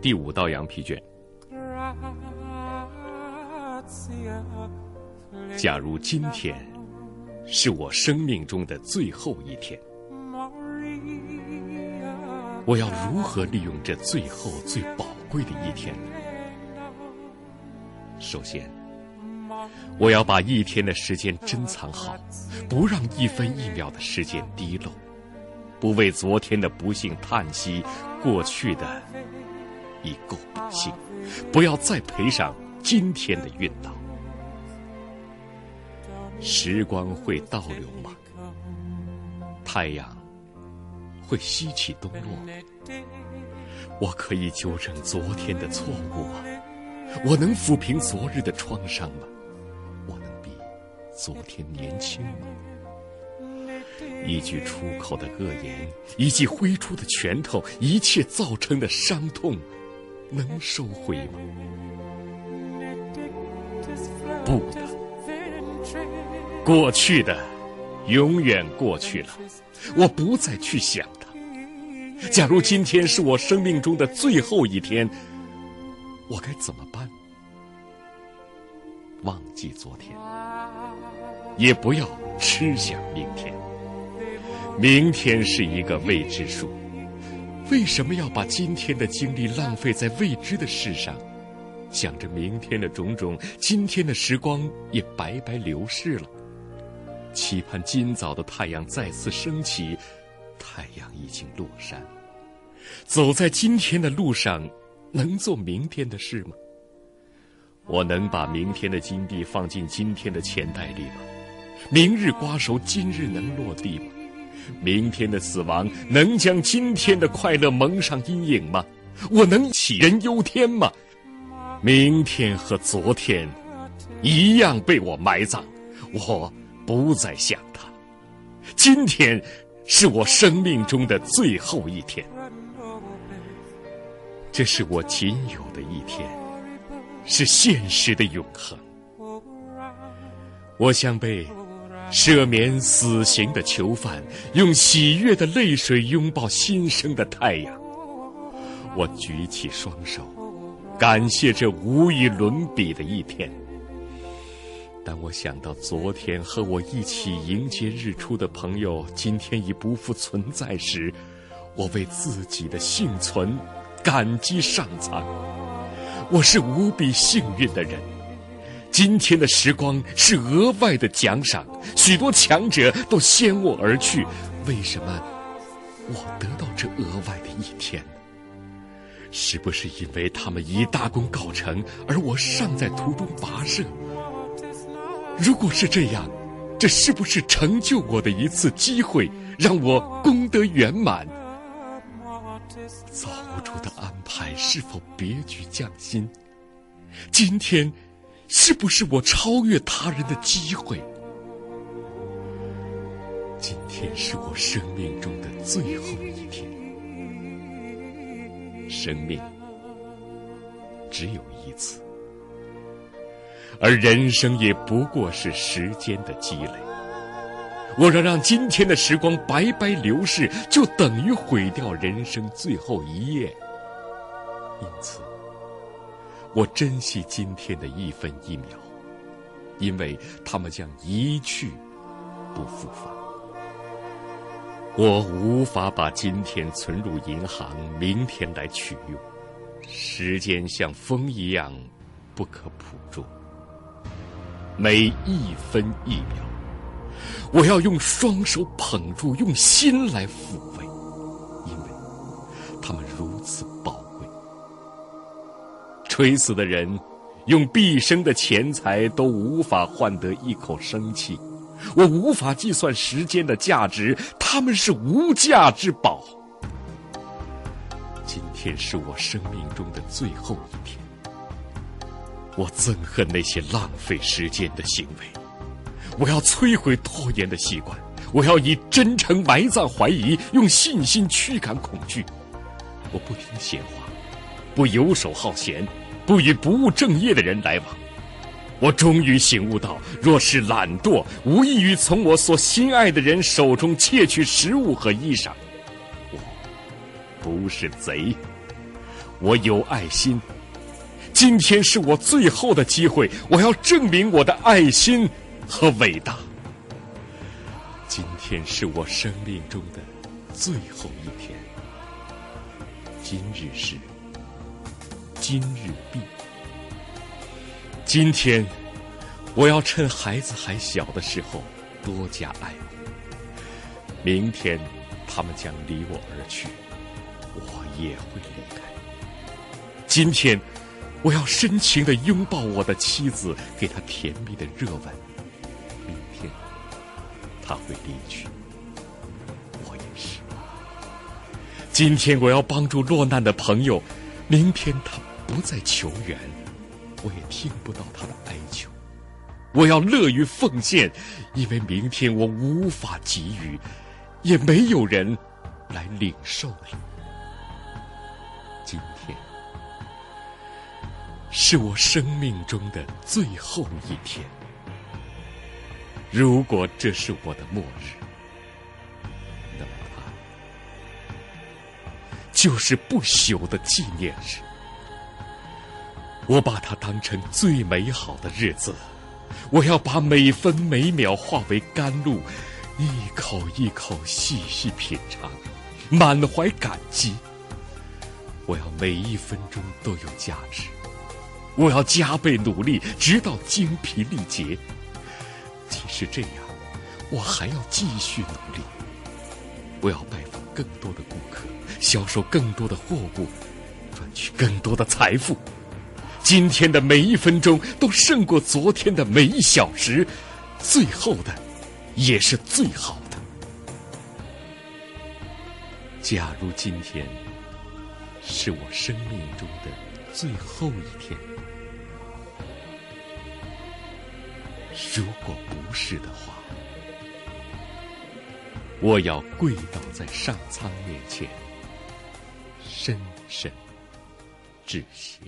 第五道羊皮卷。假如今天是我生命中的最后一天，我要如何利用这最后最宝贵的一天呢？首先，我要把一天的时间珍藏好，不让一分一秒的时间滴漏，不为昨天的不幸叹息，过去的已够不幸，不要再赔上今天的运道。时光会倒流吗？太阳会西起东落吗？我可以纠正昨天的错误吗？我能抚平昨日的创伤吗？昨天年轻吗？一句出口的恶言，一记挥出的拳头，一切造成的伤痛，能收回吗？不的。过去的，永远过去了，我不再去想它。假如今天是我生命中的最后一天，我该怎么办？忘记昨天，也不要痴想明天。明天是一个未知数，为什么要把今天的精力浪费在未知的事上？想着明天的种种，今天的时光也白白流逝了。期盼今早的太阳再次升起，太阳已经落山。走在今天的路上，能做明天的事吗？我能把明天的金币放进今天的钱袋里吗？明日瓜熟，今日能落地吗？明天的死亡能将今天的快乐蒙上阴影吗？我能杞人忧天吗？明天和昨天一样被我埋葬，我。不再想他。今天是我生命中的最后一天，这是我仅有的一天，是现实的永恒。我像被赦免死刑的囚犯，用喜悦的泪水拥抱新生的太阳。我举起双手，感谢这无与伦比的一天。当我想到昨天和我一起迎接日出的朋友今天已不复存在时，我为自己的幸存感激上苍。我是无比幸运的人。今天的时光是额外的奖赏，许多强者都先我而去，为什么我得到这额外的一天呢？是不是因为他们已大功告成，而我尚在途中跋涉？如果是这样，这是不是成就我的一次机会，让我功德圆满？造物主的安排是否别具匠心？今天是不是我超越他人的机会？今天是我生命中的最后一天，生命只有一次。而人生也不过是时间的积累。我若让今天的时光白白流逝，就等于毁掉人生最后一页。因此，我珍惜今天的一分一秒，因为他们将一去不复返。我无法把今天存入银行，明天来取用。时间像风一样，不可捕捉。每一分一秒，我要用双手捧住，用心来抚慰，因为他们如此宝贵。垂死的人，用毕生的钱财都无法换得一口生气。我无法计算时间的价值，他们是无价之宝。今天是我生命中的最后一天。我憎恨那些浪费时间的行为，我要摧毁拖延的习惯，我要以真诚埋葬怀疑，用信心驱赶恐惧。我不听闲话，不游手好闲，不与不务正业的人来往。我终于醒悟到，若是懒惰，无异于从我所心爱的人手中窃取食物和衣裳。我不是贼，我有爱心。今天是我最后的机会，我要证明我的爱心和伟大。今天是我生命中的最后一天，今日是今日毕。今天，我要趁孩子还小的时候多加爱护。明天，他们将离我而去，我也会离开。今天，我要深情的拥抱我的妻子，给她甜蜜的热吻。明天，她会离去，我也是。今天，我要帮助落难的朋友。明天，他不再求援。我也听不到他的哀求，我要乐于奉献，因为明天我无法给予，也没有人来领受了。今天是我生命中的最后一天，如果这是我的末日，那么它就是不朽的纪念日。我把它当成最美好的日子，我要把每分每秒化为甘露，一口一口细细品尝，满怀感激。我要每一分钟都有价值，我要加倍努力，直到精疲力竭。即使这样，我还要继续努力。我要拜访更多的顾客，销售更多的货物，赚取更多的财富。今天的每一分钟都胜过昨天的每一小时，最后的也是最好的。假如今天是我生命中的最后一天，如果不是的话，我要跪倒在上苍面前，深深致谢。